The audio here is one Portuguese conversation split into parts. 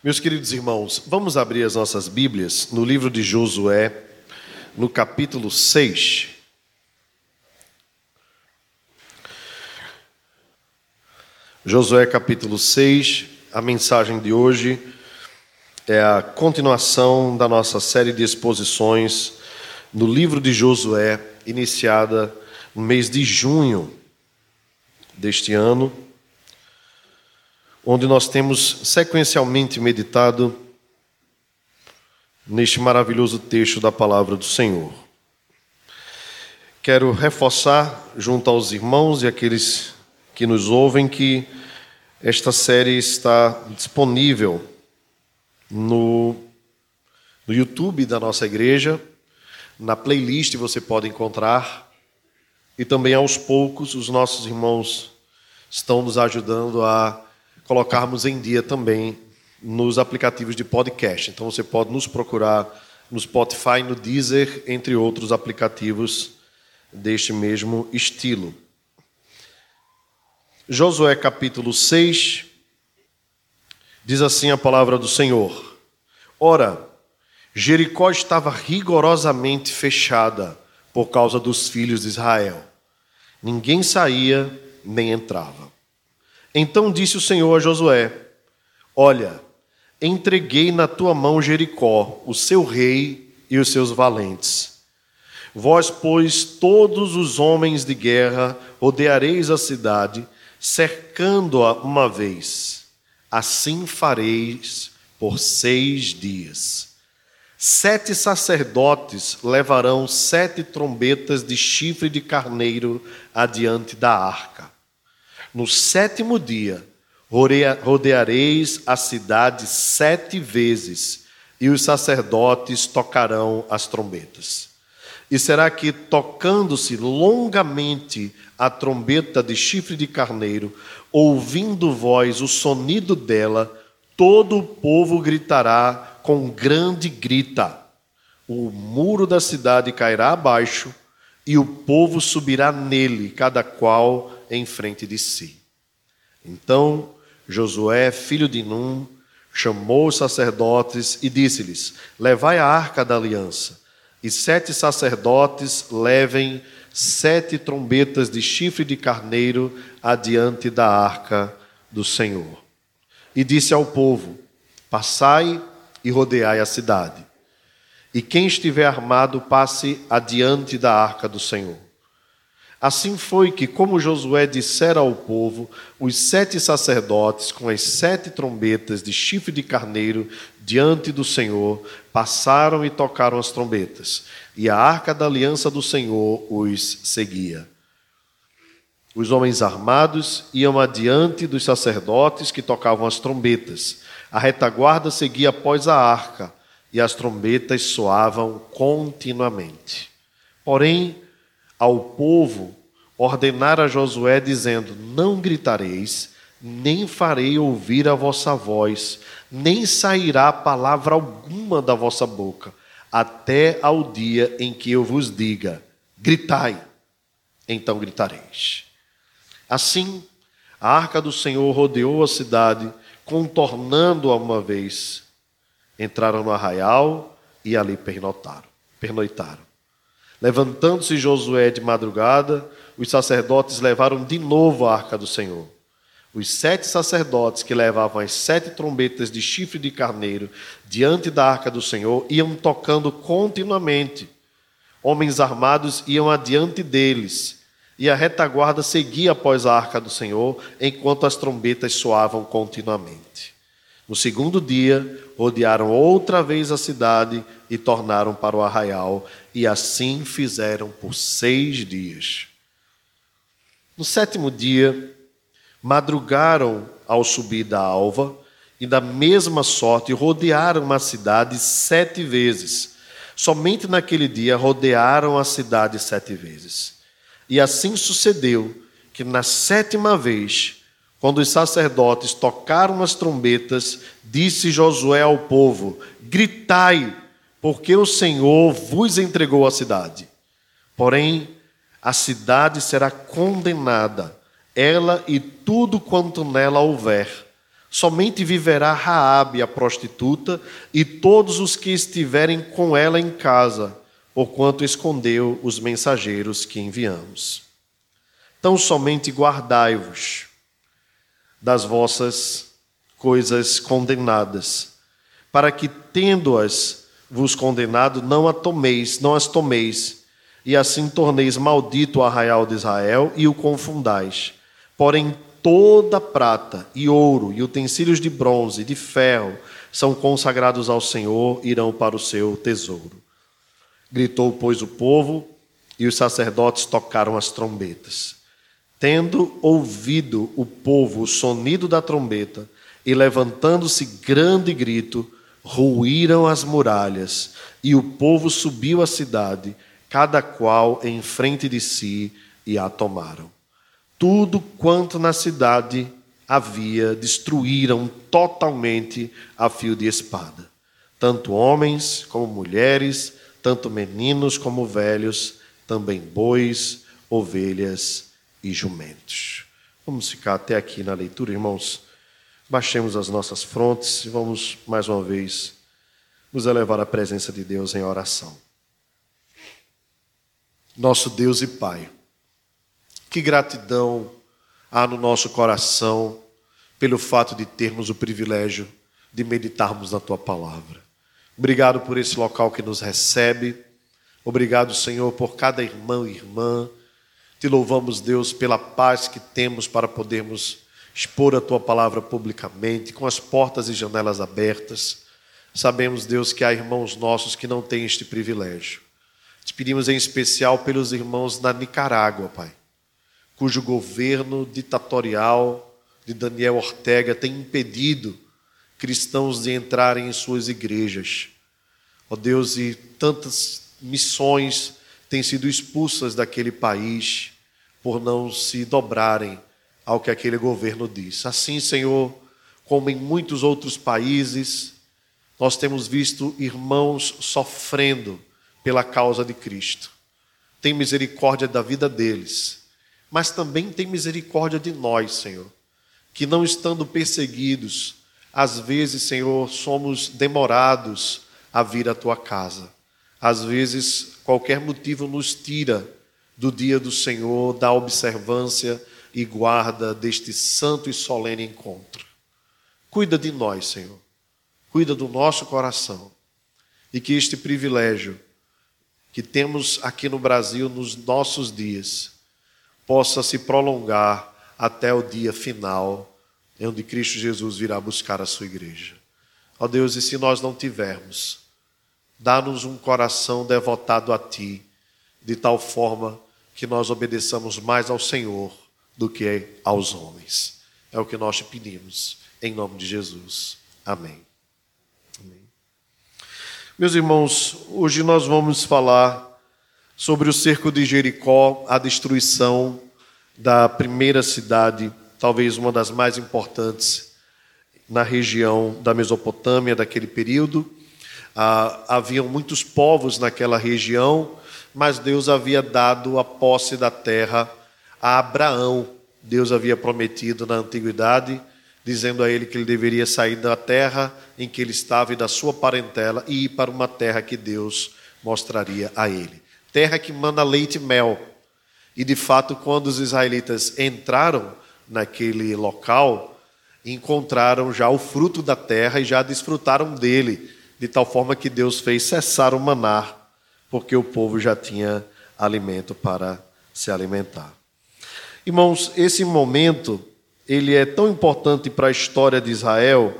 Meus queridos irmãos, vamos abrir as nossas Bíblias no livro de Josué, no capítulo 6. Josué, capítulo 6, a mensagem de hoje é a continuação da nossa série de exposições no livro de Josué, iniciada no mês de junho deste ano onde nós temos sequencialmente meditado neste maravilhoso texto da palavra do Senhor. Quero reforçar junto aos irmãos e aqueles que nos ouvem que esta série está disponível no, no YouTube da nossa igreja, na playlist você pode encontrar, e também aos poucos os nossos irmãos estão nos ajudando a colocarmos em dia também nos aplicativos de podcast. Então você pode nos procurar no Spotify, no Deezer, entre outros aplicativos deste mesmo estilo. Josué capítulo 6 diz assim a palavra do Senhor: Ora, Jericó estava rigorosamente fechada por causa dos filhos de Israel. Ninguém saía nem entrava. Então disse o Senhor a Josué: Olha, entreguei na tua mão Jericó, o seu rei e os seus valentes. Vós, pois, todos os homens de guerra, rodeareis a cidade, cercando-a uma vez. Assim fareis por seis dias. Sete sacerdotes levarão sete trombetas de chifre de carneiro adiante da arca. No sétimo dia, rodeareis a cidade sete vezes, e os sacerdotes tocarão as trombetas. E será que, tocando-se longamente a trombeta de chifre de carneiro, ouvindo vós o sonido dela, todo o povo gritará com grande grita. O muro da cidade cairá abaixo, e o povo subirá nele, cada qual em frente de si. Então Josué, filho de Num, chamou os sacerdotes e disse-lhes: Levai a arca da aliança, e sete sacerdotes levem sete trombetas de chifre de carneiro adiante da arca do Senhor. E disse ao povo: Passai e rodeai a cidade. E quem estiver armado, passe adiante da arca do Senhor. Assim foi que, como Josué dissera ao povo, os sete sacerdotes, com as sete trombetas de chifre de carneiro diante do Senhor, passaram e tocaram as trombetas, e a arca da aliança do Senhor os seguia. Os homens armados iam adiante dos sacerdotes que tocavam as trombetas. A retaguarda seguia após a arca, e as trombetas soavam continuamente. Porém, ao povo, ordenar a Josué, dizendo: Não gritareis, nem farei ouvir a vossa voz, nem sairá palavra alguma da vossa boca, até ao dia em que eu vos diga: Gritai, então gritareis. Assim, a arca do Senhor rodeou a cidade, contornando-a uma vez. Entraram no arraial e ali pernoitaram. pernoitaram. Levantando-se Josué de madrugada, os sacerdotes levaram de novo a arca do Senhor. Os sete sacerdotes que levavam as sete trombetas de chifre de carneiro diante da arca do Senhor iam tocando continuamente. Homens armados iam adiante deles, e a retaguarda seguia após a arca do Senhor, enquanto as trombetas soavam continuamente. No segundo dia, rodearam outra vez a cidade e tornaram para o arraial, e assim fizeram por seis dias. No sétimo dia, madrugaram ao subir da alva, e da mesma sorte rodearam a cidade sete vezes. Somente naquele dia rodearam a cidade sete vezes. E assim sucedeu que na sétima vez quando os sacerdotes tocaram as trombetas, disse Josué ao povo: Gritai, porque o Senhor vos entregou a cidade. Porém, a cidade será condenada, ela e tudo quanto nela houver. Somente viverá Raabe, a prostituta, e todos os que estiverem com ela em casa, porquanto escondeu os mensageiros que enviamos. Então somente guardai-vos das vossas coisas condenadas, para que, tendo-as vos condenado, não a tomeis, não as tomeis, e assim torneis maldito o arraial de Israel e o confundais. Porém, toda prata e ouro e utensílios de bronze e de ferro são consagrados ao Senhor, irão para o seu tesouro. Gritou, pois, o povo, e os sacerdotes tocaram as trombetas. Tendo ouvido o povo o sonido da trombeta, e levantando-se grande grito, ruíram as muralhas, e o povo subiu à cidade, cada qual em frente de si, e a tomaram. Tudo quanto na cidade havia, destruíram totalmente a fio de espada. Tanto homens como mulheres, tanto meninos como velhos, também bois, ovelhas e jumentos. Vamos ficar até aqui na leitura, irmãos. Baixemos as nossas frontes e vamos mais uma vez nos elevar à presença de Deus em oração. Nosso Deus e Pai, que gratidão há no nosso coração pelo fato de termos o privilégio de meditarmos na tua palavra. Obrigado por esse local que nos recebe. Obrigado, Senhor, por cada irmão e irmã. Te louvamos, Deus, pela paz que temos para podermos expor a tua palavra publicamente, com as portas e janelas abertas. Sabemos, Deus, que há irmãos nossos que não têm este privilégio. Te pedimos em especial pelos irmãos na Nicarágua, Pai cujo governo ditatorial de Daniel Ortega tem impedido cristãos de entrarem em suas igrejas. Ó oh Deus, e tantas missões têm sido expulsas daquele país por não se dobrarem ao que aquele governo diz. Assim, Senhor, como em muitos outros países, nós temos visto irmãos sofrendo pela causa de Cristo. Tem misericórdia da vida deles mas também tem misericórdia de nós, Senhor, que não estando perseguidos, às vezes, Senhor, somos demorados a vir à tua casa. Às vezes, qualquer motivo nos tira do dia do Senhor, da observância e guarda deste santo e solene encontro. Cuida de nós, Senhor. Cuida do nosso coração. E que este privilégio que temos aqui no Brasil nos nossos dias, possa se prolongar até o dia final, onde Cristo Jesus virá buscar a sua igreja. Ó Deus, e se nós não tivermos, dá-nos um coração devotado a Ti, de tal forma que nós obedeçamos mais ao Senhor do que aos homens. É o que nós te pedimos, em nome de Jesus. Amém. Amém. Meus irmãos, hoje nós vamos falar sobre o cerco de Jericó, a destruição da primeira cidade, talvez uma das mais importantes na região da Mesopotâmia daquele período. Ah, haviam muitos povos naquela região, mas Deus havia dado a posse da terra a Abraão. Deus havia prometido na antiguidade, dizendo a ele que ele deveria sair da terra em que ele estava e da sua parentela e ir para uma terra que Deus mostraria a ele terra que manda leite e mel. E de fato, quando os israelitas entraram naquele local, encontraram já o fruto da terra e já desfrutaram dele, de tal forma que Deus fez cessar o maná, porque o povo já tinha alimento para se alimentar. Irmãos, esse momento ele é tão importante para a história de Israel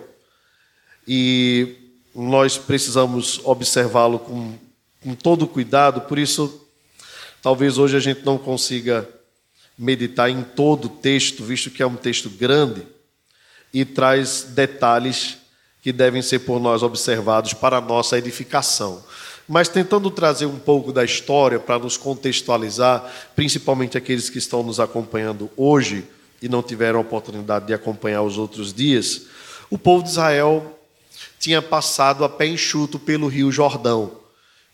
e nós precisamos observá-lo com com todo cuidado, por isso, talvez hoje a gente não consiga meditar em todo o texto, visto que é um texto grande e traz detalhes que devem ser por nós observados para nossa edificação. Mas tentando trazer um pouco da história para nos contextualizar, principalmente aqueles que estão nos acompanhando hoje e não tiveram a oportunidade de acompanhar os outros dias, o povo de Israel tinha passado a pé enxuto pelo rio Jordão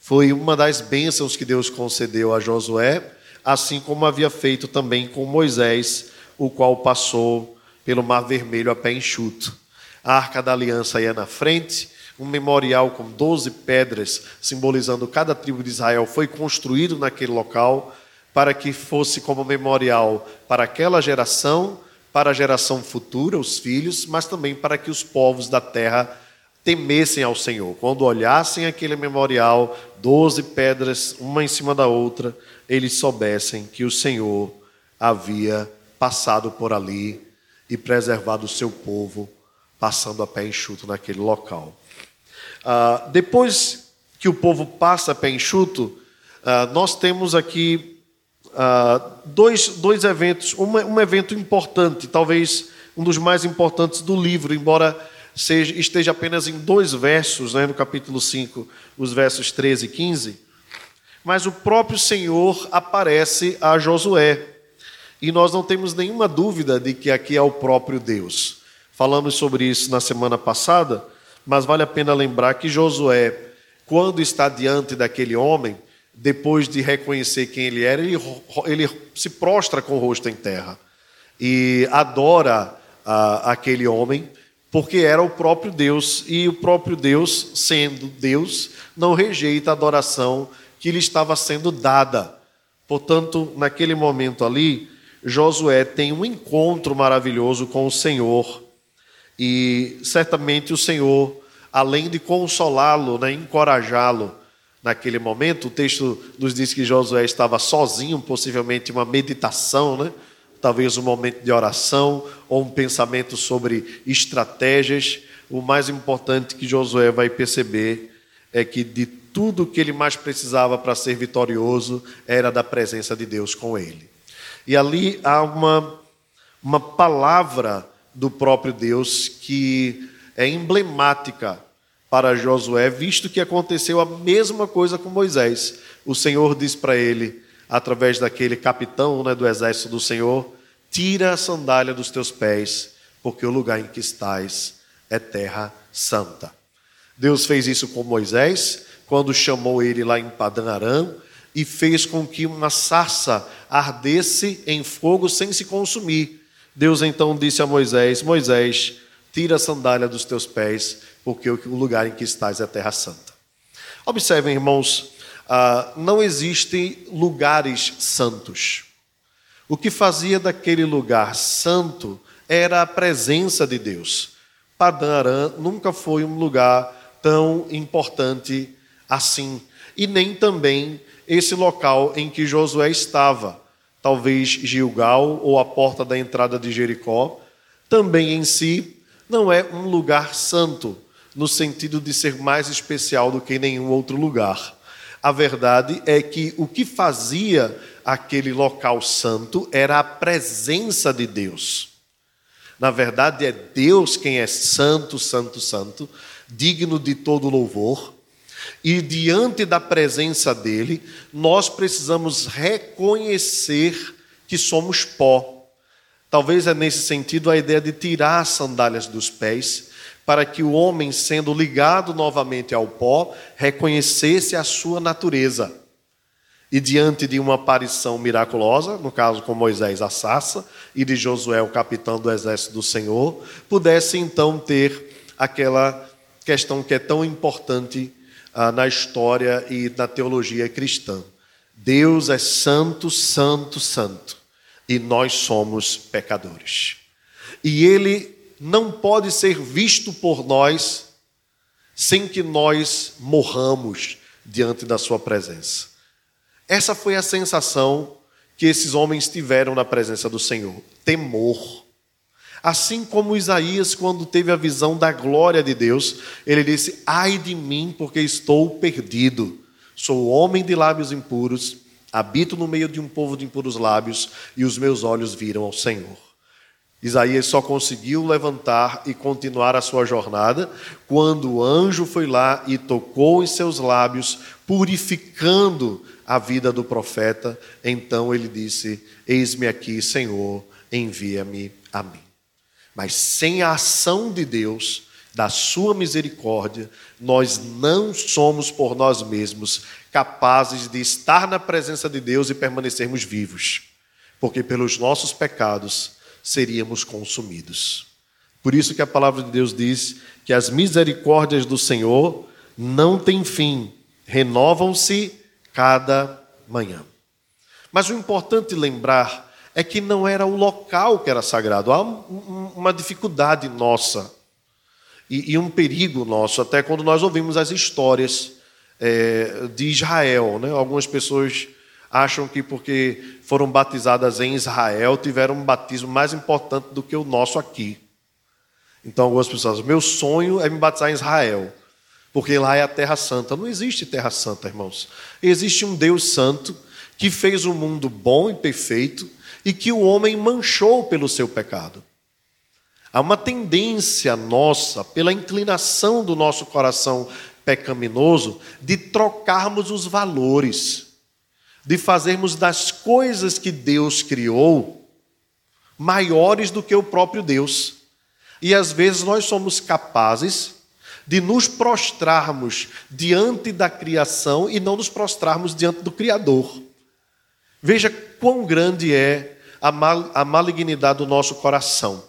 foi uma das bênçãos que Deus concedeu a Josué, assim como havia feito também com Moisés, o qual passou pelo Mar Vermelho a pé enxuto. A arca da aliança ia na frente, um memorial com 12 pedras, simbolizando cada tribo de Israel, foi construído naquele local para que fosse como memorial para aquela geração, para a geração futura, os filhos, mas também para que os povos da terra temessem ao Senhor. Quando olhassem aquele memorial, doze pedras, uma em cima da outra, eles soubessem que o Senhor havia passado por ali e preservado o seu povo, passando a pé enxuto naquele local. Ah, depois que o povo passa a pé enxuto, ah, nós temos aqui ah, dois, dois eventos. Um, um evento importante, talvez um dos mais importantes do livro, embora seja, esteja apenas em dois versos, né, no capítulo 5, os versos 13 e 15, mas o próprio Senhor aparece a Josué. E nós não temos nenhuma dúvida de que aqui é o próprio Deus. Falamos sobre isso na semana passada, mas vale a pena lembrar que Josué, quando está diante daquele homem, depois de reconhecer quem ele era, ele, ele se prostra com o rosto em terra e adora ah, aquele homem porque era o próprio Deus, e o próprio Deus, sendo Deus, não rejeita a adoração que lhe estava sendo dada. Portanto, naquele momento ali, Josué tem um encontro maravilhoso com o Senhor, e certamente o Senhor, além de consolá-lo, né, encorajá-lo, naquele momento, o texto nos diz que Josué estava sozinho, possivelmente uma meditação, né? talvez um momento de oração ou um pensamento sobre estratégias. O mais importante que Josué vai perceber é que de tudo que ele mais precisava para ser vitorioso era da presença de Deus com ele. E ali há uma, uma palavra do próprio Deus que é emblemática para Josué, visto que aconteceu a mesma coisa com Moisés. O Senhor diz para ele: através daquele capitão né, do exército do Senhor: Tira a sandália dos teus pés, porque o lugar em que estás é terra santa. Deus fez isso com Moisés, quando chamou ele lá em Padã Aram, e fez com que uma sarça ardesse em fogo sem se consumir. Deus então disse a Moisés: Moisés, tira a sandália dos teus pés, porque o lugar em que estás é terra santa. Observem, irmãos, ah, não existem lugares santos. O que fazia daquele lugar santo era a presença de Deus. Padã Aram nunca foi um lugar tão importante assim, e nem também esse local em que Josué estava, talvez Gilgal ou a porta da entrada de Jericó, também em si não é um lugar santo, no sentido de ser mais especial do que nenhum outro lugar. A verdade é que o que fazia aquele local santo era a presença de Deus. Na verdade, é Deus quem é santo, santo, santo, digno de todo louvor. E diante da presença dele, nós precisamos reconhecer que somos pó. Talvez é nesse sentido a ideia de tirar as sandálias dos pés para que o homem, sendo ligado novamente ao pó, reconhecesse a sua natureza. E diante de uma aparição miraculosa, no caso com Moisés a sassa, e de Josué, o capitão do exército do Senhor, pudesse então ter aquela questão que é tão importante ah, na história e na teologia cristã. Deus é santo, santo, santo, e nós somos pecadores. E Ele não pode ser visto por nós sem que nós morramos diante da Sua presença. Essa foi a sensação que esses homens tiveram na presença do Senhor: temor. Assim como Isaías, quando teve a visão da glória de Deus, ele disse: Ai de mim, porque estou perdido. Sou homem de lábios impuros, habito no meio de um povo de impuros lábios, e os meus olhos viram ao Senhor. Isaías só conseguiu levantar e continuar a sua jornada quando o anjo foi lá e tocou em seus lábios, purificando a vida do profeta. Então ele disse: Eis-me aqui, Senhor, envia-me a mim. Mas sem a ação de Deus, da sua misericórdia, nós não somos por nós mesmos capazes de estar na presença de Deus e permanecermos vivos, porque pelos nossos pecados seríamos consumidos. Por isso que a palavra de Deus diz que as misericórdias do Senhor não têm fim, renovam-se cada manhã. Mas o importante lembrar é que não era o local que era sagrado. Há uma dificuldade nossa e, um perigo nosso, até quando nós ouvimos as histórias é, de Israel. Né? Algumas pessoas acham que porque foram batizadas em Israel tiveram um batismo mais importante do que o nosso aqui. Então, algumas pessoas, meu sonho é me batizar em Israel, porque lá é a Terra Santa. Não existe Terra Santa, irmãos. Existe um Deus Santo que fez um mundo bom e perfeito e que o homem manchou pelo seu pecado. Há uma tendência nossa, pela inclinação do nosso coração pecaminoso, de trocarmos os valores, de fazermos das coisas que Deus criou maiores do que o próprio Deus. E às vezes nós somos capazes de nos prostrarmos diante da criação e não nos prostrarmos diante do Criador. Veja quão grande é a, mal, a malignidade do nosso coração.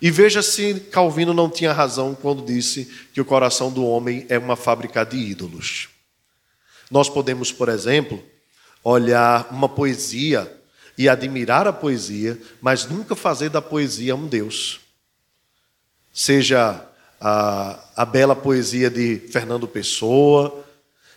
E veja se Calvino não tinha razão quando disse que o coração do homem é uma fábrica de ídolos. Nós podemos, por exemplo, olhar uma poesia e admirar a poesia, mas nunca fazer da poesia um Deus. Seja a, a bela poesia de Fernando Pessoa,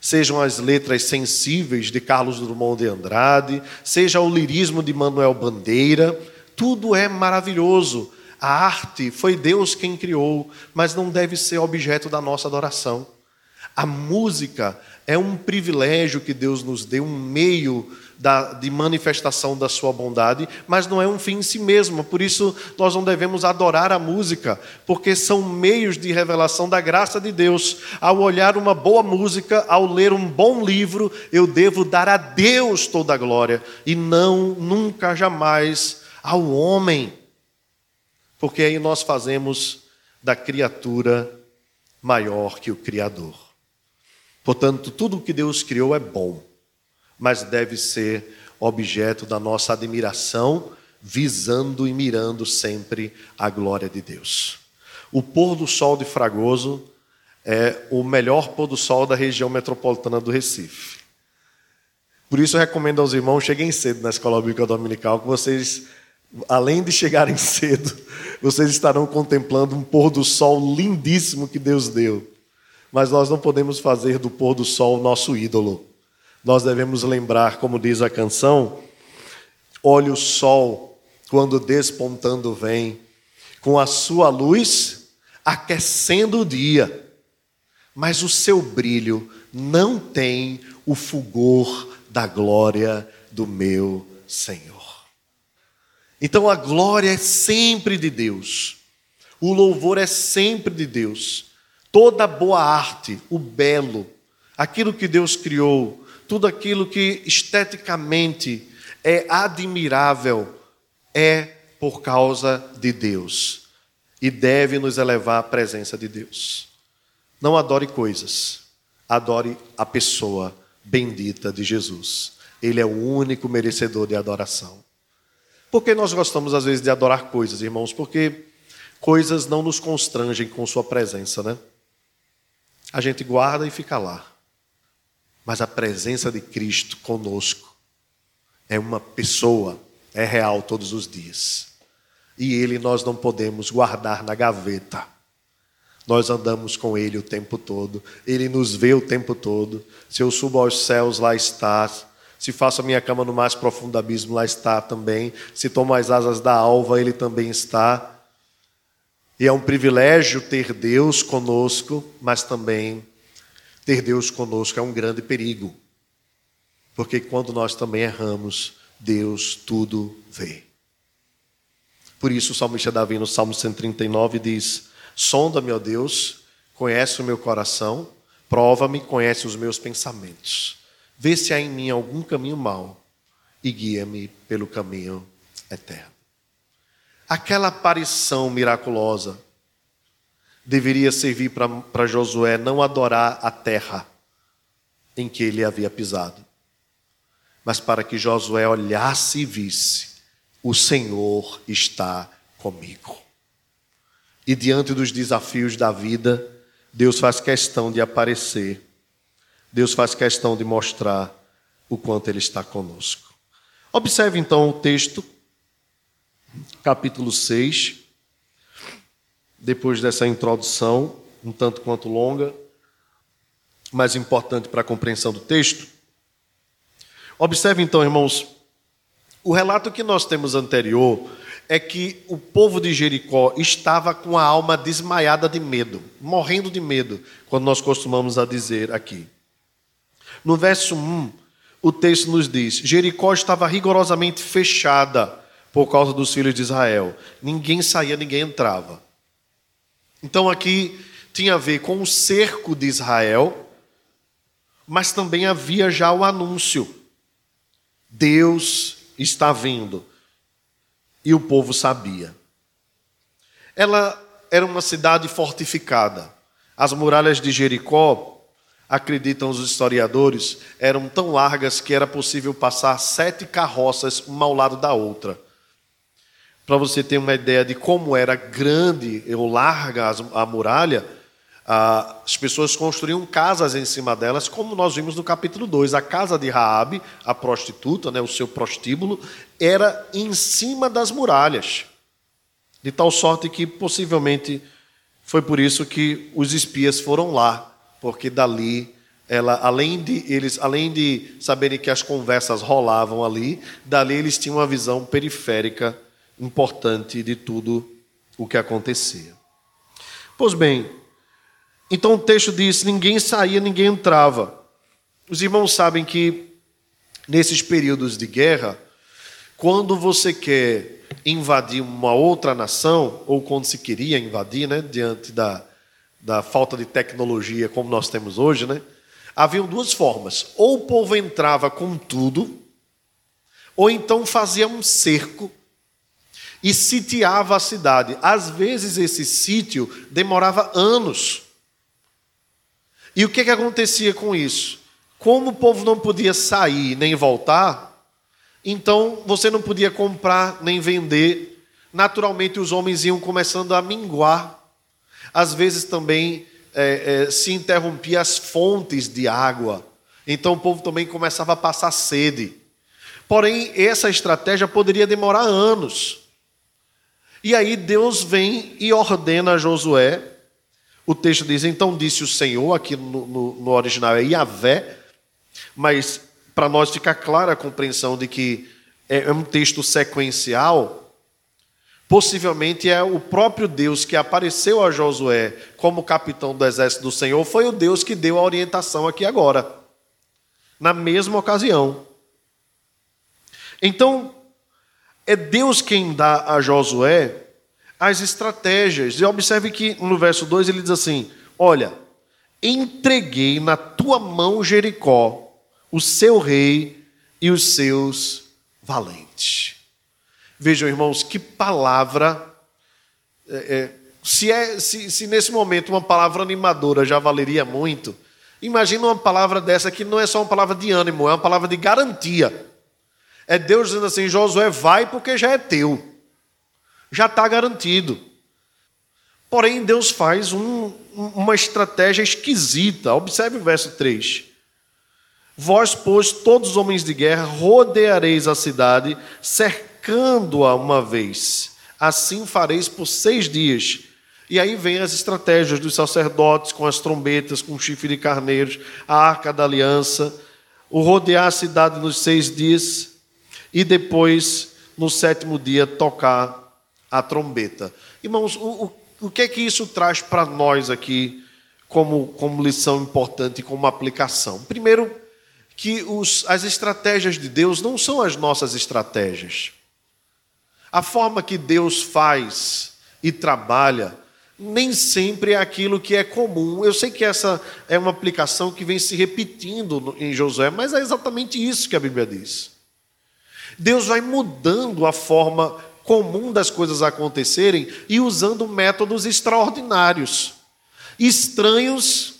sejam as letras sensíveis de Carlos Drummond de Andrade, seja o lirismo de Manuel Bandeira, tudo é maravilhoso, a arte foi Deus quem criou, mas não deve ser objeto da nossa adoração. A música é um privilégio que Deus nos deu, um meio da, de manifestação da sua bondade, mas não é um fim em si mesmo. Por isso, nós não devemos adorar a música, porque são meios de revelação da graça de Deus. Ao olhar uma boa música, ao ler um bom livro, eu devo dar a Deus toda a glória e não, nunca, jamais ao homem porque aí nós fazemos da criatura maior que o Criador. Portanto, tudo o que Deus criou é bom, mas deve ser objeto da nossa admiração, visando e mirando sempre a glória de Deus. O pôr do sol de Fragoso é o melhor pôr do sol da região metropolitana do Recife. Por isso eu recomendo aos irmãos, cheguem cedo na escola bíblica dominical, que vocês além de chegarem cedo, vocês estarão contemplando um pôr do sol lindíssimo que Deus deu. Mas nós não podemos fazer do pôr do sol nosso ídolo. Nós devemos lembrar, como diz a canção: olhe o sol quando despontando vem, com a sua luz aquecendo o dia, mas o seu brilho não tem o fulgor da glória do meu Senhor. Então a glória é sempre de Deus, o louvor é sempre de Deus. Toda boa arte, o belo, aquilo que Deus criou, tudo aquilo que esteticamente é admirável, é por causa de Deus e deve nos elevar à presença de Deus. Não adore coisas, adore a pessoa bendita de Jesus. Ele é o único merecedor de adoração. Por que nós gostamos às vezes de adorar coisas, irmãos? Porque coisas não nos constrangem com Sua presença, né? A gente guarda e fica lá. Mas a presença de Cristo conosco é uma pessoa, é real todos os dias. E Ele nós não podemos guardar na gaveta. Nós andamos com Ele o tempo todo, Ele nos vê o tempo todo. Se eu subo aos céus, lá está. Se faço a minha cama no mais profundo abismo, lá está também. Se tomo as asas da alva, ele também está. E é um privilégio ter Deus conosco, mas também ter Deus conosco é um grande perigo. Porque quando nós também erramos, Deus tudo vê. Por isso o salmista Davi no Salmo 139 diz: Sonda-me, ó Deus, conhece o meu coração, prova-me, conhece os meus pensamentos. Vê se há em mim algum caminho mau e guia-me pelo caminho eterno. Aquela aparição miraculosa deveria servir para Josué não adorar a terra em que ele havia pisado, mas para que Josué olhasse e visse: o Senhor está comigo. e diante dos desafios da vida, Deus faz questão de aparecer, Deus faz questão de mostrar o quanto Ele está conosco. Observe então o texto, capítulo 6, depois dessa introdução, um tanto quanto longa, mas importante para a compreensão do texto. Observe então, irmãos, o relato que nós temos anterior é que o povo de Jericó estava com a alma desmaiada de medo, morrendo de medo, quando nós costumamos a dizer aqui. No verso 1, o texto nos diz: Jericó estava rigorosamente fechada por causa dos filhos de Israel. Ninguém saía, ninguém entrava. Então aqui tinha a ver com o cerco de Israel, mas também havia já o anúncio: Deus está vindo e o povo sabia. Ela era uma cidade fortificada. As muralhas de Jericó, acreditam os historiadores, eram tão largas que era possível passar sete carroças uma ao lado da outra. Para você ter uma ideia de como era grande ou larga a muralha, as pessoas construíam casas em cima delas, como nós vimos no capítulo 2. A casa de Raabe, a prostituta, né, o seu prostíbulo, era em cima das muralhas. De tal sorte que possivelmente foi por isso que os espias foram lá, porque dali ela, além de eles, além de saberem que as conversas rolavam ali, dali eles tinham uma visão periférica importante de tudo o que acontecia. Pois bem, então o texto diz: ninguém saía, ninguém entrava. Os irmãos sabem que nesses períodos de guerra, quando você quer invadir uma outra nação, ou quando se queria invadir, né, diante da, da falta de tecnologia como nós temos hoje, né, haviam duas formas. Ou o povo entrava com tudo, ou então fazia um cerco e sitiava a cidade. Às vezes esse sítio demorava anos. E o que, que acontecia com isso? Como o povo não podia sair nem voltar, então você não podia comprar nem vender. Naturalmente os homens iam começando a minguar. Às vezes também é, é, se interrompia as fontes de água. Então o povo também começava a passar sede. Porém, essa estratégia poderia demorar anos. E aí Deus vem e ordena a Josué o texto diz: Então disse o Senhor, aqui no, no, no original é Yahvé, mas para nós ficar clara a compreensão de que é, é um texto sequencial, Possivelmente é o próprio Deus que apareceu a Josué como capitão do exército do Senhor, foi o Deus que deu a orientação aqui agora, na mesma ocasião. Então, é Deus quem dá a Josué as estratégias. E observe que no verso 2 ele diz assim: Olha, entreguei na tua mão Jericó, o seu rei e os seus valentes. Vejam, irmãos, que palavra. É, é, se, é, se, se nesse momento uma palavra animadora já valeria muito, imagina uma palavra dessa que não é só uma palavra de ânimo, é uma palavra de garantia. É Deus dizendo assim: Josué, vai porque já é teu já está garantido. Porém, Deus faz um, uma estratégia esquisita. Observe o verso 3. Vós, pois, todos os homens de guerra, rodeareis a cidade, cercando-a uma vez. Assim fareis por seis dias. E aí vem as estratégias dos sacerdotes com as trombetas, com o chifre de carneiros, a arca da aliança, o rodear a cidade nos seis dias e depois, no sétimo dia, tocar a trombeta. Irmãos, o, o, o que é que isso traz para nós aqui como, como lição importante, como aplicação? Primeiro, que os, as estratégias de Deus não são as nossas estratégias. A forma que Deus faz e trabalha nem sempre é aquilo que é comum. Eu sei que essa é uma aplicação que vem se repetindo em Josué, mas é exatamente isso que a Bíblia diz. Deus vai mudando a forma comum das coisas acontecerem e usando métodos extraordinários, estranhos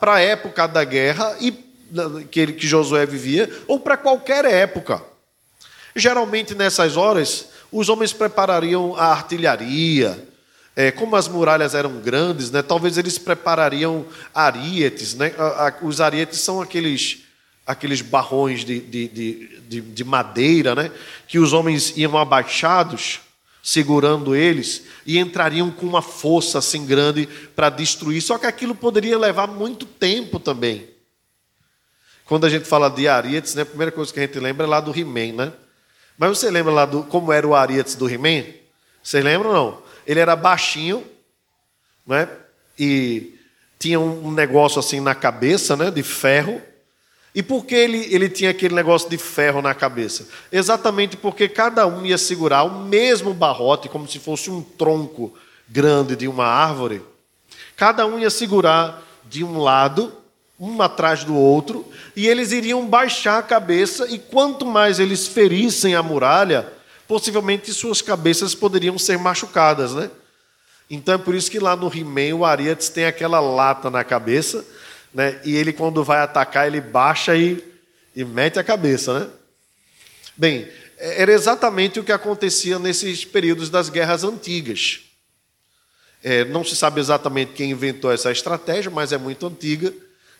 para a época da guerra e que, que Josué vivia, ou para qualquer época. Geralmente nessas horas, os homens preparariam a artilharia, é, como as muralhas eram grandes, né, talvez eles preparariam arietes. Né? Os arietes são aqueles, aqueles barrões de, de, de, de, madeira né, que os homens iam abaixados, segurando eles, e entrariam com uma força assim grande para destruir. Só que aquilo poderia levar muito tempo também. Quando a gente fala de arietes, né, a primeira coisa que a gente lembra é lá do He-Man, né? Mas você lembra lá do como era o arietes do He-Man? Vocês lembram ou não? Ele era baixinho, né? E tinha um negócio assim na cabeça, né? De ferro. E por que ele, ele tinha aquele negócio de ferro na cabeça? Exatamente porque cada um ia segurar o mesmo barrote, como se fosse um tronco grande de uma árvore. Cada um ia segurar de um lado, um atrás do outro, e eles iriam baixar a cabeça, e quanto mais eles ferissem a muralha, possivelmente suas cabeças poderiam ser machucadas, né? Então é por isso que lá no He-Man o Ariates tem aquela lata na cabeça, né? E ele quando vai atacar ele baixa e, e mete a cabeça, né? Bem, era exatamente o que acontecia nesses períodos das guerras antigas. É, não se sabe exatamente quem inventou essa estratégia, mas é muito antiga.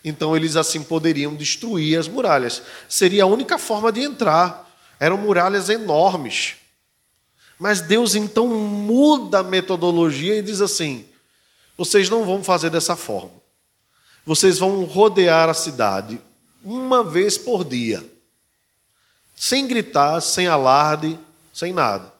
Então eles assim poderiam destruir as muralhas. Seria a única forma de entrar. Eram muralhas enormes. Mas Deus então muda a metodologia e diz assim: vocês não vão fazer dessa forma. Vocês vão rodear a cidade uma vez por dia, sem gritar, sem alarde, sem nada.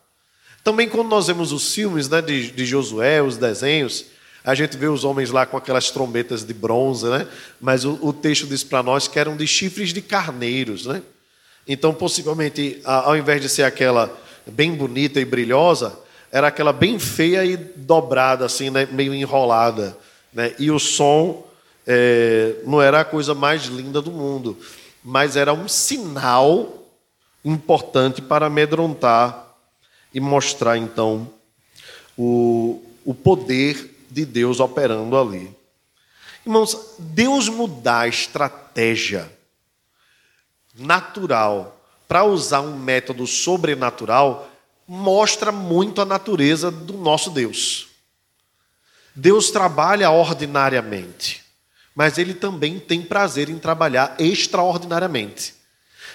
Também, quando nós vemos os filmes né, de, de Josué, os desenhos, a gente vê os homens lá com aquelas trombetas de bronze, né? mas o, o texto diz para nós que eram de chifres de carneiros. Né? Então, possivelmente, ao invés de ser aquela bem bonita e brilhosa, era aquela bem feia e dobrada, assim, né? meio enrolada. Né? E o som é, não era a coisa mais linda do mundo, mas era um sinal importante para amedrontar e mostrar, então, o, o poder de Deus operando ali. Irmãos, Deus mudar a estratégia natural para usar um método sobrenatural, mostra muito a natureza do nosso Deus. Deus trabalha ordinariamente, mas ele também tem prazer em trabalhar extraordinariamente.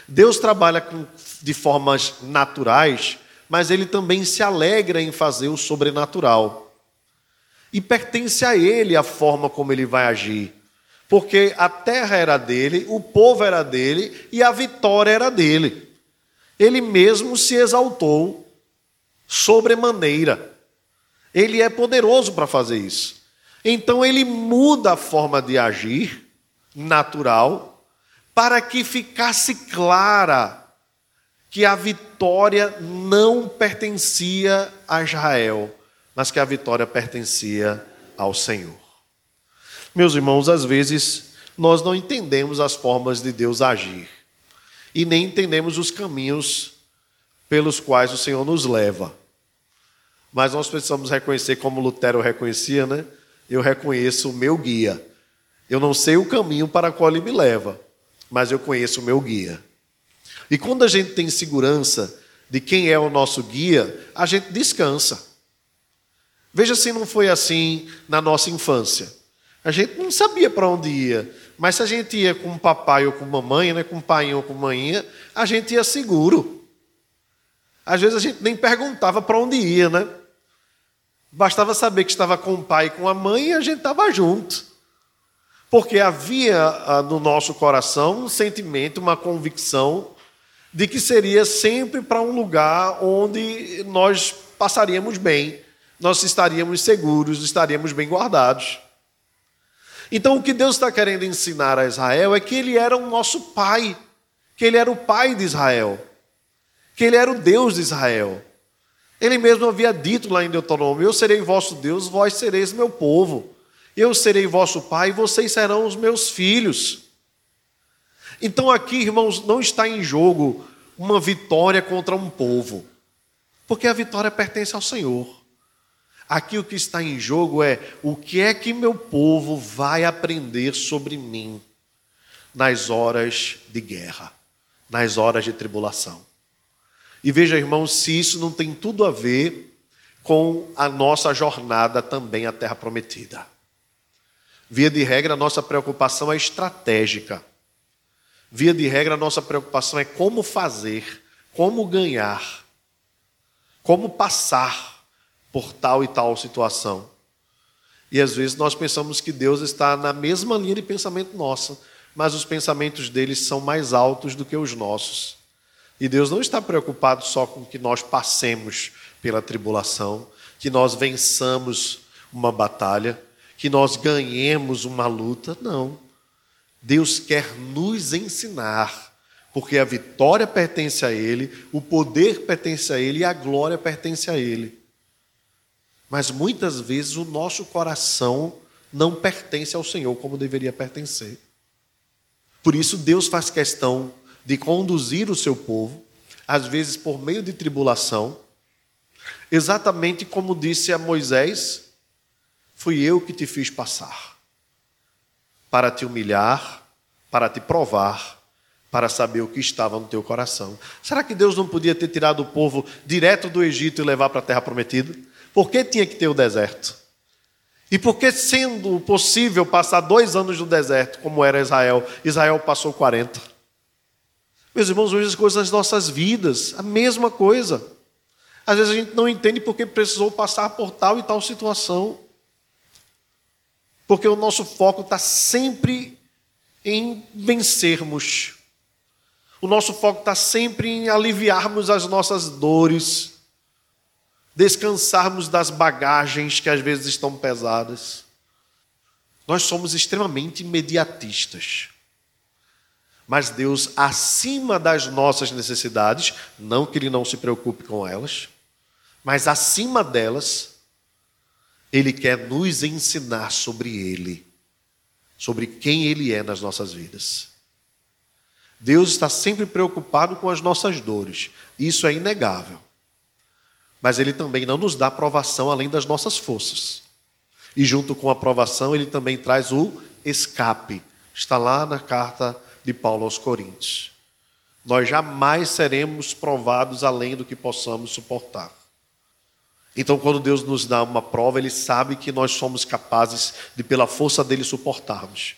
Deus trabalha com, de formas naturais, mas ele também se alegra em fazer o sobrenatural. E pertence a ele a forma como ele vai agir. Porque a terra era dele, o povo era dele e a vitória era dele ele mesmo se exaltou sobremaneira. Ele é poderoso para fazer isso. Então ele muda a forma de agir natural para que ficasse clara que a vitória não pertencia a Israel, mas que a vitória pertencia ao Senhor. Meus irmãos, às vezes nós não entendemos as formas de Deus agir e nem entendemos os caminhos pelos quais o Senhor nos leva. Mas nós precisamos reconhecer, como Lutero reconhecia, né? Eu reconheço o meu guia. Eu não sei o caminho para qual ele me leva, mas eu conheço o meu guia. E quando a gente tem segurança de quem é o nosso guia, a gente descansa. Veja se não foi assim na nossa infância. A gente não sabia para onde ia. Mas se a gente ia com o papai ou com mamãe, né, com o pai ou com mãinha, a gente ia seguro. Às vezes a gente nem perguntava para onde ia, né? Bastava saber que estava com o pai e com a mãe e a gente estava junto. Porque havia ah, no nosso coração um sentimento, uma convicção de que seria sempre para um lugar onde nós passaríamos bem, nós estaríamos seguros, estaríamos bem guardados. Então, o que Deus está querendo ensinar a Israel é que Ele era o nosso Pai, que Ele era o Pai de Israel, que Ele era o Deus de Israel. Ele mesmo havia dito lá em Deuteronômio: Eu serei vosso Deus, vós sereis meu povo. Eu serei vosso Pai, vocês serão os meus filhos. Então, aqui, irmãos, não está em jogo uma vitória contra um povo, porque a vitória pertence ao Senhor. Aqui o que está em jogo é o que é que meu povo vai aprender sobre mim nas horas de guerra, nas horas de tribulação. E veja, irmãos, se isso não tem tudo a ver com a nossa jornada também à Terra Prometida. Via de regra, a nossa preocupação é estratégica. Via de regra, a nossa preocupação é como fazer, como ganhar, como passar por tal e tal situação. E às vezes nós pensamos que Deus está na mesma linha de pensamento nossa, mas os pensamentos deles são mais altos do que os nossos. E Deus não está preocupado só com que nós passemos pela tribulação, que nós vençamos uma batalha, que nós ganhemos uma luta. Não. Deus quer nos ensinar, porque a vitória pertence a Ele, o poder pertence a Ele e a glória pertence a Ele. Mas muitas vezes o nosso coração não pertence ao Senhor como deveria pertencer. Por isso, Deus faz questão de conduzir o seu povo, às vezes por meio de tribulação, exatamente como disse a Moisés: Fui eu que te fiz passar, para te humilhar, para te provar, para saber o que estava no teu coração. Será que Deus não podia ter tirado o povo direto do Egito e levar para a terra prometida? Por que tinha que ter o deserto? E por que, sendo possível passar dois anos no deserto, como era Israel, Israel passou 40? Meus irmãos, as coisas das nossas vidas, a mesma coisa. Às vezes a gente não entende porque precisou passar por tal e tal situação. Porque o nosso foco está sempre em vencermos. O nosso foco está sempre em aliviarmos as nossas dores descansarmos das bagagens que às vezes estão pesadas. Nós somos extremamente imediatistas. Mas Deus, acima das nossas necessidades, não que Ele não se preocupe com elas, mas acima delas, Ele quer nos ensinar sobre Ele, sobre quem Ele é nas nossas vidas. Deus está sempre preocupado com as nossas dores, isso é inegável. Mas ele também não nos dá aprovação além das nossas forças. E junto com a aprovação, ele também traz o escape. Está lá na carta de Paulo aos Coríntios. Nós jamais seremos provados além do que possamos suportar. Então, quando Deus nos dá uma prova, Ele sabe que nós somos capazes de, pela força dele, suportarmos.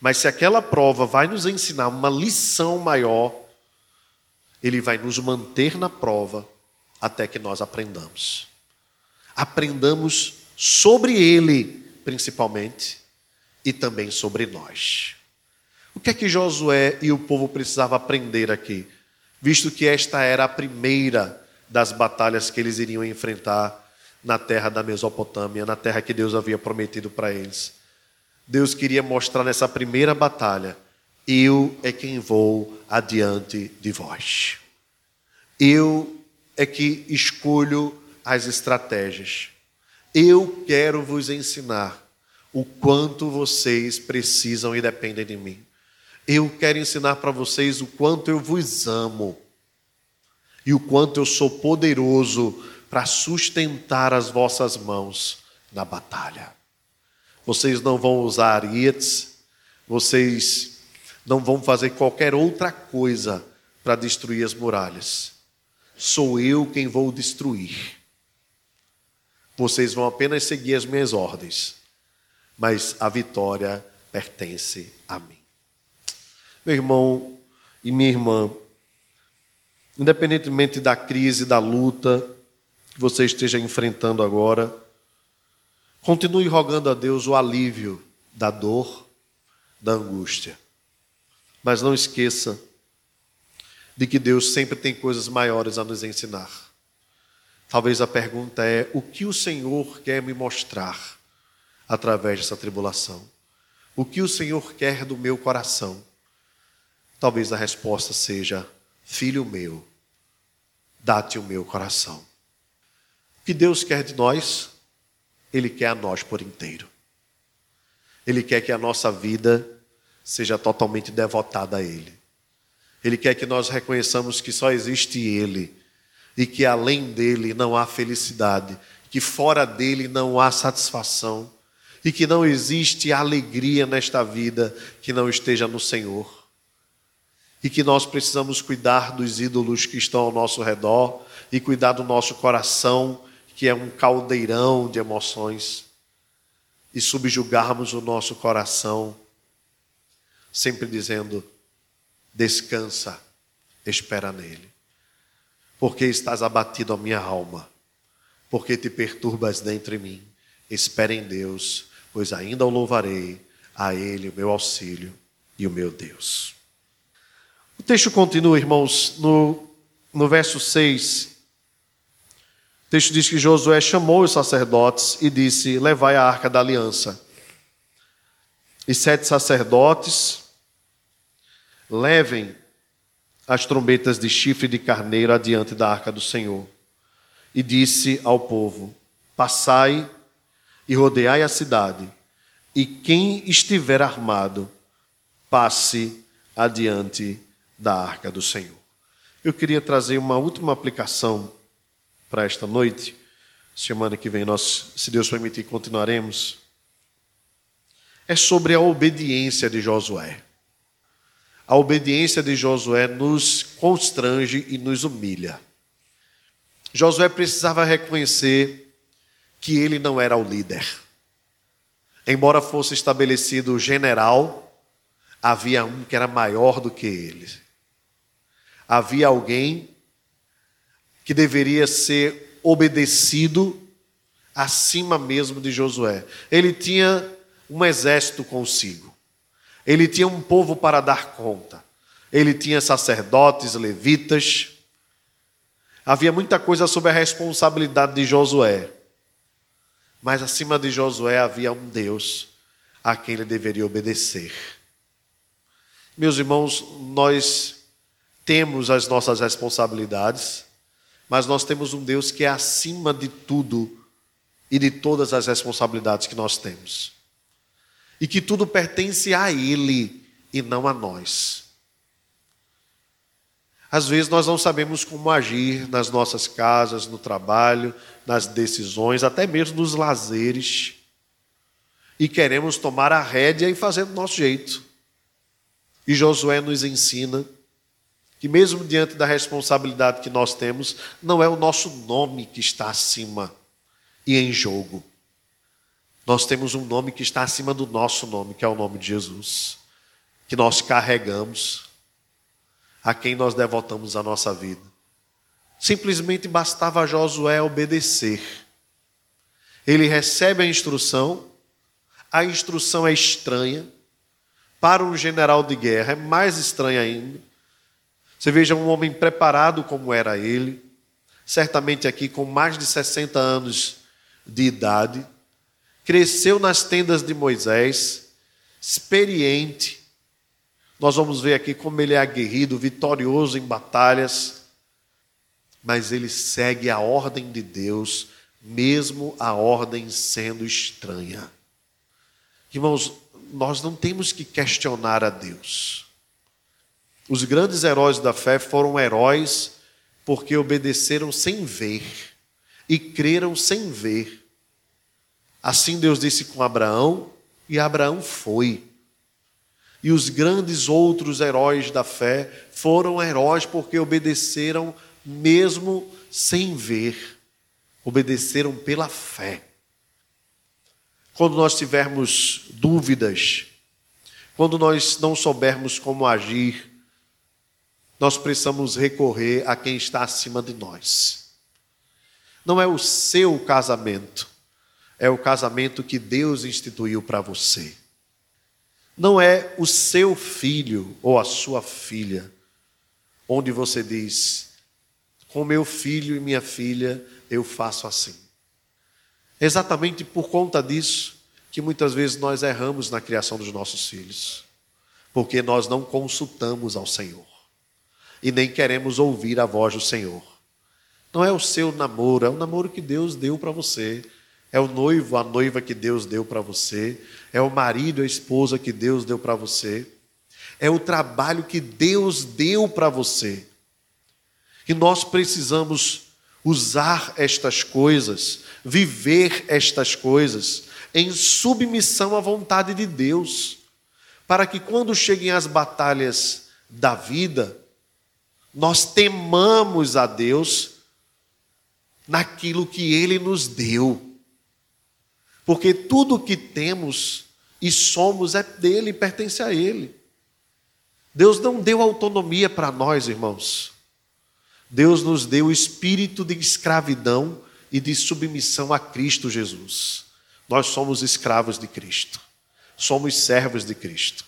Mas se aquela prova vai nos ensinar uma lição maior, Ele vai nos manter na prova até que nós aprendamos. Aprendamos sobre Ele, principalmente, e também sobre nós. O que é que Josué e o povo precisavam aprender aqui? Visto que esta era a primeira das batalhas que eles iriam enfrentar na terra da Mesopotâmia, na terra que Deus havia prometido para eles. Deus queria mostrar nessa primeira batalha: eu é quem vou adiante de vós. Eu é que escolho as estratégias. Eu quero vos ensinar o quanto vocês precisam e dependem de mim. Eu quero ensinar para vocês o quanto eu vos amo e o quanto eu sou poderoso para sustentar as vossas mãos na batalha. Vocês não vão usar arietes, vocês não vão fazer qualquer outra coisa para destruir as muralhas sou eu quem vou destruir. Vocês vão apenas seguir as minhas ordens, mas a vitória pertence a mim. Meu irmão e minha irmã, independentemente da crise, da luta que você esteja enfrentando agora, continue rogando a Deus o alívio da dor, da angústia. Mas não esqueça de que Deus sempre tem coisas maiores a nos ensinar. Talvez a pergunta é: o que o Senhor quer me mostrar através dessa tribulação? O que o Senhor quer do meu coração? Talvez a resposta seja: Filho meu, dá-te o meu coração. O que Deus quer de nós? Ele quer a nós por inteiro. Ele quer que a nossa vida seja totalmente devotada a Ele. Ele quer que nós reconheçamos que só existe Ele e que além dele não há felicidade, que fora dele não há satisfação e que não existe alegria nesta vida que não esteja no Senhor. E que nós precisamos cuidar dos ídolos que estão ao nosso redor e cuidar do nosso coração, que é um caldeirão de emoções, e subjugarmos o nosso coração, sempre dizendo: descansa, espera nele. Porque estás abatido a minha alma, porque te perturbas dentro de mim. Espera em Deus, pois ainda o louvarei, a Ele o meu auxílio e o meu Deus. O texto continua, irmãos, no, no verso 6. O texto diz que Josué chamou os sacerdotes e disse: Levai a arca da aliança. E sete sacerdotes levem as trombetas de chifre de carneiro adiante da arca do Senhor. E disse ao povo: Passai e rodeai a cidade, e quem estiver armado, passe adiante da arca do Senhor. Eu queria trazer uma última aplicação para esta noite. Semana que vem nós, se Deus permitir, continuaremos. É sobre a obediência de Josué. A obediência de Josué nos constrange e nos humilha. Josué precisava reconhecer que ele não era o líder. Embora fosse estabelecido general, havia um que era maior do que ele. Havia alguém que deveria ser obedecido acima mesmo de Josué. Ele tinha um exército consigo. Ele tinha um povo para dar conta. Ele tinha sacerdotes, levitas. Havia muita coisa sobre a responsabilidade de Josué. Mas acima de Josué havia um Deus a quem ele deveria obedecer. Meus irmãos, nós temos as nossas responsabilidades, mas nós temos um Deus que é acima de tudo e de todas as responsabilidades que nós temos e que tudo pertence a Ele e não a nós. Às vezes nós não sabemos como agir nas nossas casas, no trabalho, nas decisões, até mesmo nos lazeres, e queremos tomar a rédea e fazer do nosso jeito. E Josué nos ensina que, mesmo diante da responsabilidade que nós temos, não é o nosso nome que está acima e em jogo nós temos um nome que está acima do nosso nome, que é o nome de Jesus, que nós carregamos, a quem nós devotamos a nossa vida. Simplesmente bastava Josué obedecer. Ele recebe a instrução, a instrução é estranha, para um general de guerra é mais estranha ainda. Você veja um homem preparado como era ele, certamente aqui com mais de 60 anos de idade, cresceu nas tendas de Moisés, experiente. Nós vamos ver aqui como ele é aguerrido, vitorioso em batalhas, mas ele segue a ordem de Deus, mesmo a ordem sendo estranha. Irmãos, nós não temos que questionar a Deus. Os grandes heróis da fé foram heróis porque obedeceram sem ver e creram sem ver. Assim Deus disse com Abraão, e Abraão foi. E os grandes outros heróis da fé foram heróis porque obedeceram mesmo sem ver, obedeceram pela fé. Quando nós tivermos dúvidas, quando nós não soubermos como agir, nós precisamos recorrer a quem está acima de nós. Não é o seu casamento, é o casamento que Deus instituiu para você. Não é o seu filho ou a sua filha, onde você diz: com meu filho e minha filha eu faço assim. Exatamente por conta disso que muitas vezes nós erramos na criação dos nossos filhos, porque nós não consultamos ao Senhor e nem queremos ouvir a voz do Senhor. Não é o seu namoro, é o namoro que Deus deu para você é o noivo, a noiva que Deus deu para você, é o marido, a esposa que Deus deu para você, é o trabalho que Deus deu para você. E nós precisamos usar estas coisas, viver estas coisas em submissão à vontade de Deus, para que quando cheguem as batalhas da vida, nós temamos a Deus naquilo que Ele nos deu. Porque tudo que temos e somos é dele, pertence a Ele. Deus não deu autonomia para nós, irmãos. Deus nos deu o espírito de escravidão e de submissão a Cristo Jesus. Nós somos escravos de Cristo, somos servos de Cristo.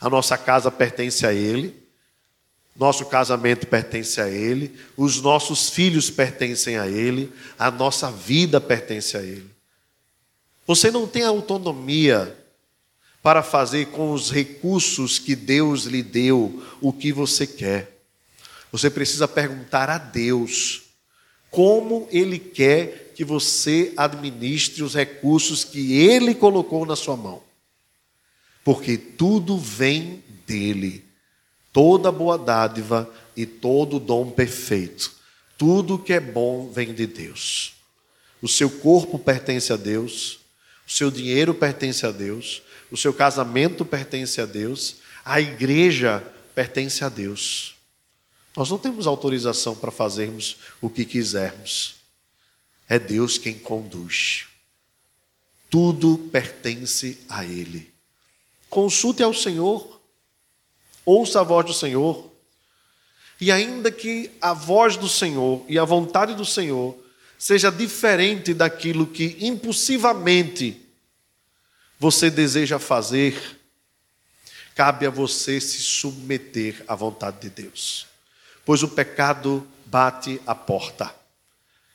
A nossa casa pertence a Ele, nosso casamento pertence a Ele, os nossos filhos pertencem a Ele, a nossa vida pertence a Ele. Você não tem autonomia para fazer com os recursos que Deus lhe deu o que você quer. Você precisa perguntar a Deus como Ele quer que você administre os recursos que Ele colocou na sua mão. Porque tudo vem dele toda boa dádiva e todo dom perfeito. Tudo que é bom vem de Deus. O seu corpo pertence a Deus, o seu dinheiro pertence a Deus, o seu casamento pertence a Deus, a igreja pertence a Deus. Nós não temos autorização para fazermos o que quisermos. É Deus quem conduz. Tudo pertence a Ele. Consulte ao Senhor Ouça a voz do Senhor. E ainda que a voz do Senhor e a vontade do Senhor seja diferente daquilo que impulsivamente você deseja fazer, cabe a você se submeter à vontade de Deus. Pois o pecado bate a porta.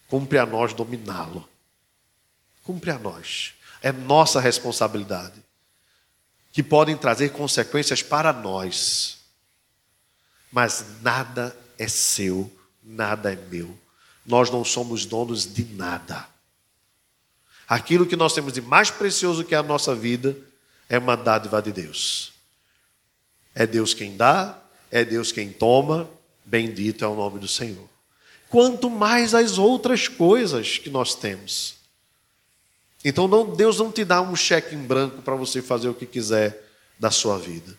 Cumpre a nós dominá-lo. Cumpre a nós. É nossa responsabilidade que podem trazer consequências para nós. Mas nada é seu, nada é meu. Nós não somos donos de nada. Aquilo que nós temos de mais precioso que é a nossa vida é uma dádiva de Deus. É Deus quem dá, é Deus quem toma, bendito é o nome do Senhor. Quanto mais as outras coisas que nós temos. Então não, Deus não te dá um cheque em branco para você fazer o que quiser da sua vida.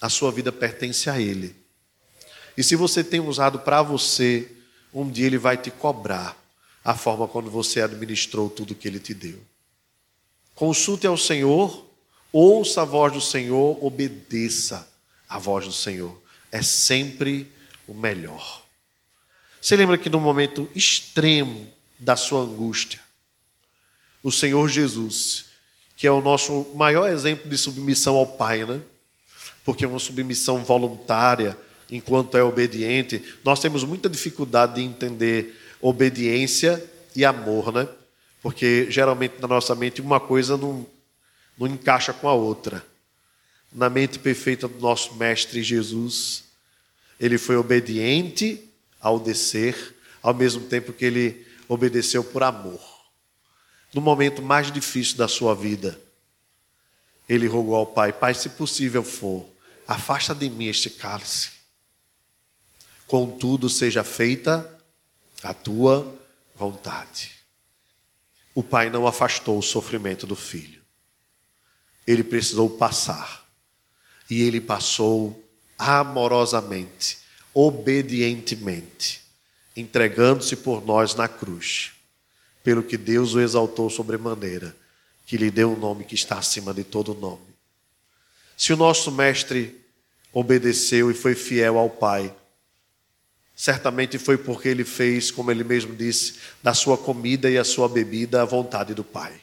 A sua vida pertence a Ele. E se você tem usado para você, um dia Ele vai te cobrar a forma quando você administrou tudo que Ele te deu. Consulte ao Senhor, ouça a voz do Senhor, obedeça a voz do Senhor. É sempre o melhor. Você lembra que no momento extremo da sua angústia, o Senhor Jesus, que é o nosso maior exemplo de submissão ao Pai, né? Porque é uma submissão voluntária, enquanto é obediente. Nós temos muita dificuldade de entender obediência e amor, né? Porque geralmente na nossa mente uma coisa não, não encaixa com a outra. Na mente perfeita do nosso Mestre Jesus, ele foi obediente ao descer, ao mesmo tempo que ele obedeceu por amor no momento mais difícil da sua vida, ele rogou ao Pai: Pai, se possível for, afasta de mim este cálice. Contudo, seja feita a tua vontade. O pai não afastou o sofrimento do filho. Ele precisou passar. E ele passou amorosamente, obedientemente, entregando-se por nós na cruz pelo que Deus o exaltou sobremaneira, que lhe deu um nome que está acima de todo nome. Se o nosso mestre obedeceu e foi fiel ao Pai, certamente foi porque ele fez, como ele mesmo disse, da sua comida e a sua bebida a vontade do Pai.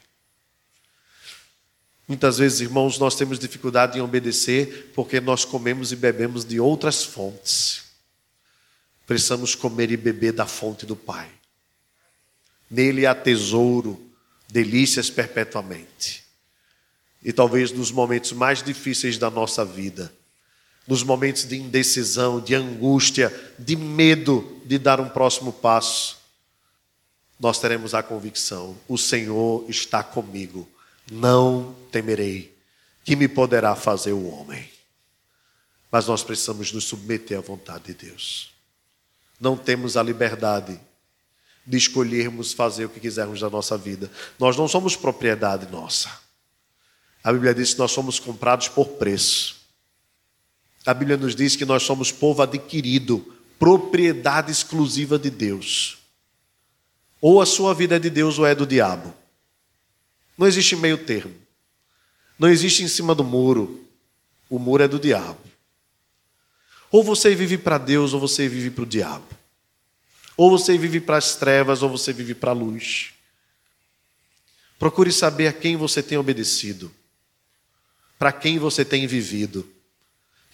Muitas vezes, irmãos, nós temos dificuldade em obedecer porque nós comemos e bebemos de outras fontes. Precisamos comer e beber da fonte do Pai. Nele há tesouro, delícias perpetuamente. E talvez nos momentos mais difíceis da nossa vida, nos momentos de indecisão, de angústia, de medo de dar um próximo passo, nós teremos a convicção: o Senhor está comigo, não temerei, que me poderá fazer o homem. Mas nós precisamos nos submeter à vontade de Deus. Não temos a liberdade de escolhermos fazer o que quisermos da nossa vida. Nós não somos propriedade nossa. A Bíblia diz que nós somos comprados por preço. A Bíblia nos diz que nós somos povo adquirido, propriedade exclusiva de Deus. Ou a sua vida é de Deus ou é do diabo. Não existe meio termo. Não existe em cima do muro. O muro é do diabo. Ou você vive para Deus ou você vive para o diabo. Ou você vive para as trevas ou você vive para a luz. Procure saber a quem você tem obedecido, para quem você tem vivido,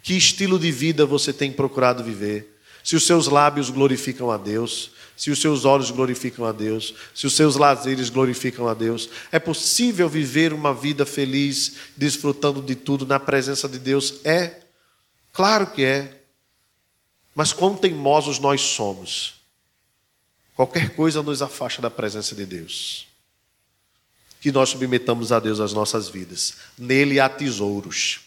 que estilo de vida você tem procurado viver. Se os seus lábios glorificam a Deus, se os seus olhos glorificam a Deus, se os seus lazeres glorificam a Deus. É possível viver uma vida feliz, desfrutando de tudo na presença de Deus? É, claro que é. Mas quão teimosos nós somos. Qualquer coisa nos afasta da presença de Deus. Que nós submetamos a Deus as nossas vidas. Nele há tesouros.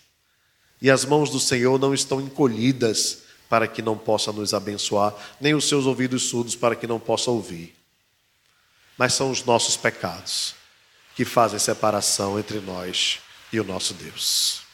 E as mãos do Senhor não estão encolhidas para que não possa nos abençoar, nem os seus ouvidos surdos para que não possa ouvir. Mas são os nossos pecados que fazem separação entre nós e o nosso Deus.